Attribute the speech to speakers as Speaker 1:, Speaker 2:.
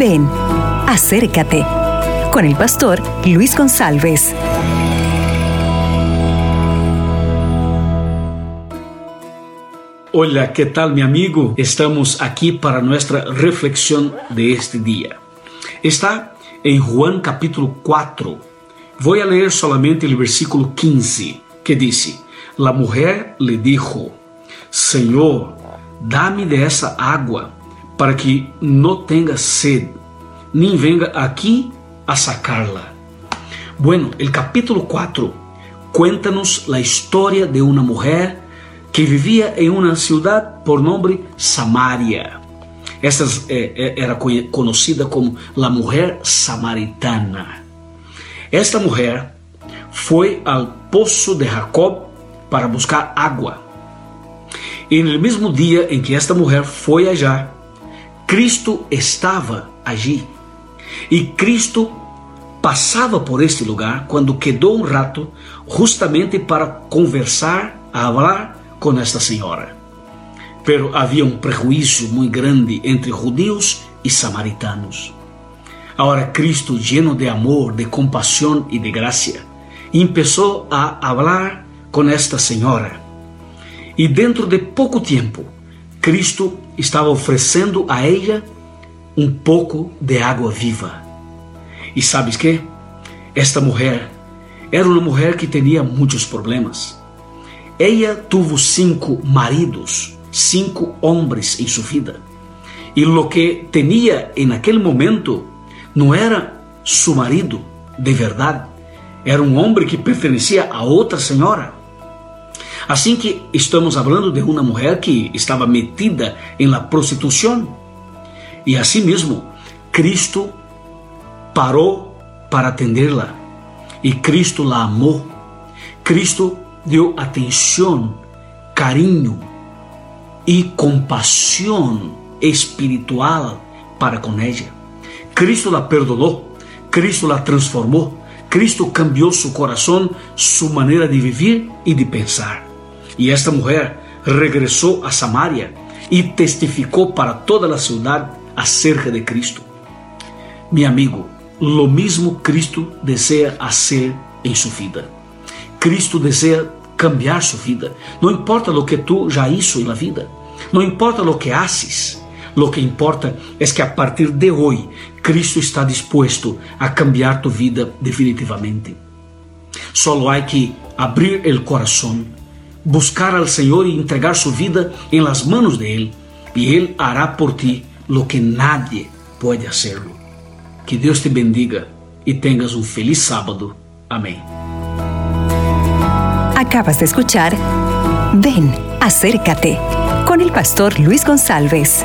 Speaker 1: Ven, acércate con el pastor Luis González.
Speaker 2: Hola, ¿qué tal mi amigo? Estamos aquí para nuestra reflexión de este día. Está en Juan capítulo 4. Voy a leer solamente el versículo 15, que dice, La mujer le dijo, Señor, dame de esa agua para que no tenga sed, ni venga aquí a sacarla. Bueno, el capítulo 4 cuéntanos la historia de una mujer que vivía en una ciudad por nombre Samaria. Esta eh, eh, era conocida como la mujer samaritana. Esta mujer fue al pozo de Jacob para buscar agua. E no mesmo dia em que esta mulher foi allá, Cristo estava allí. E Cristo passava por este lugar quando quedou um rato, justamente para conversar, falar com esta senhora. Pero havia um prejuízo muito grande entre judeus e samaritanos. Agora Cristo, lleno de amor, de compaixão e de graça, começou a falar com esta senhora. E dentro de pouco tempo, Cristo estava oferecendo a ela um pouco de água viva. E sabes que? Esta mulher era uma mulher que tinha muitos problemas. Ela teve cinco maridos, cinco homens em sua vida. E o que tinha em aquele momento não era seu marido de verdade, era um homem que pertencia a outra senhora. Assim que estamos falando de uma mulher que estava metida em la prostituição. E assim mesmo, Cristo parou para atendê-la. E Cristo la amou. Cristo deu atenção, carinho e compaixão espiritual para com ela. Cristo la perdonou, Cristo la transformou, Cristo cambiou seu coração, sua maneira de viver e de pensar. E esta mulher regressou a Samaria e testificou para toda a cidade acerca de Cristo. Meu amigo, lo mesmo Cristo deseja fazer em sua vida. Cristo deseja cambiar sua vida. Não importa o que tu já hizo na vida, não importa o que haces, lo que importa é que a partir de hoje Cristo está disposto a cambiar tu vida definitivamente. Solo há que abrir o coração buscar al Senhor e entregar sua vida em las manos de Él, e Él hará por ti lo que nadie pode hacerlo. Que Deus te bendiga e tenhas um feliz sábado. Amém.
Speaker 1: Acabas de escuchar Ven, acércate con el pastor Luis González.